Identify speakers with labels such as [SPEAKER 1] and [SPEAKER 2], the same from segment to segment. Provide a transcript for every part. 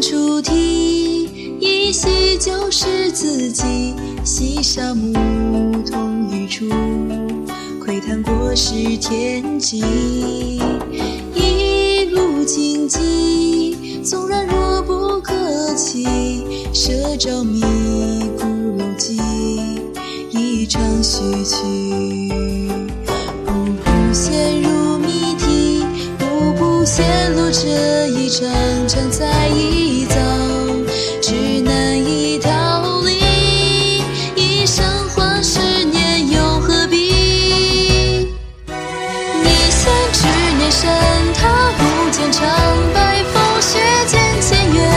[SPEAKER 1] 啼，一夕就是自己。细沙牧童一处，窥探国事天际。一路荆棘，纵然弱不可欺，奢朝迷孤陋伎，一场序曲。这一场场在一遭，只难以逃离。一生换十年又何必？你先执念深踏无间长，白风雪渐渐远，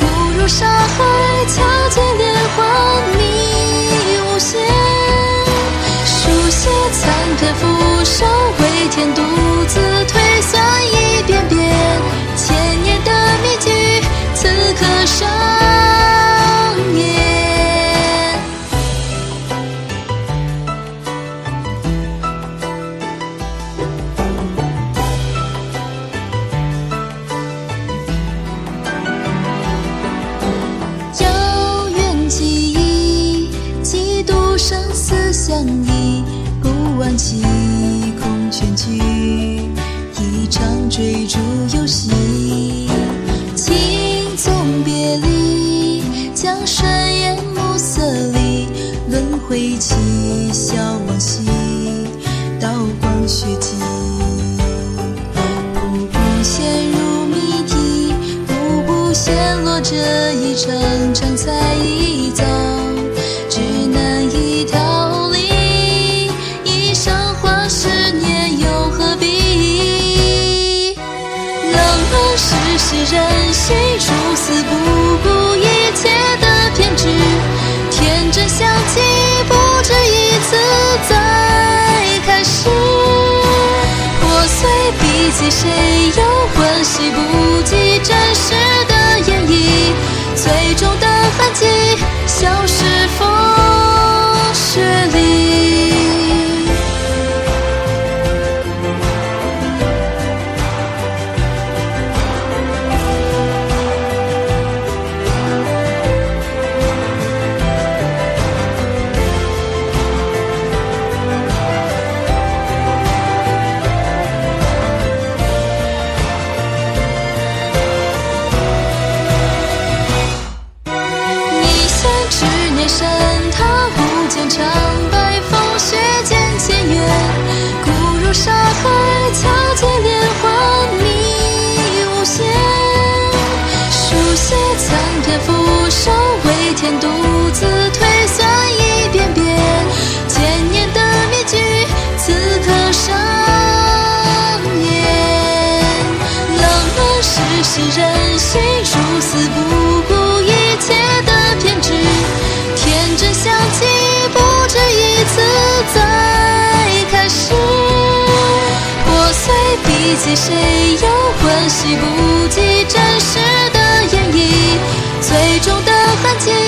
[SPEAKER 1] 孤如沙海，巧借莲花迷无限。书写残篇俯首，为天独相依，不忘记空全局，一场追逐游戏。轻纵别离，江山烟暮色里，轮回起，笑往昔，刀光血迹。步步陷入谜题，步步陷落这一场场在一遭，任性，殊死不顾一切的偏执，天真相信，不止一次再开始。破碎比起，谁又温习不及真实的演绎？最终的痕迹书写残篇俯首，为天独自推算一遍遍，千年的谜局，此刻上演。冷暖世事任性，如此不顾一切的偏执，天真相契，不止一次再开始。破碎笔记，谁又关系不及真实最终的痕迹。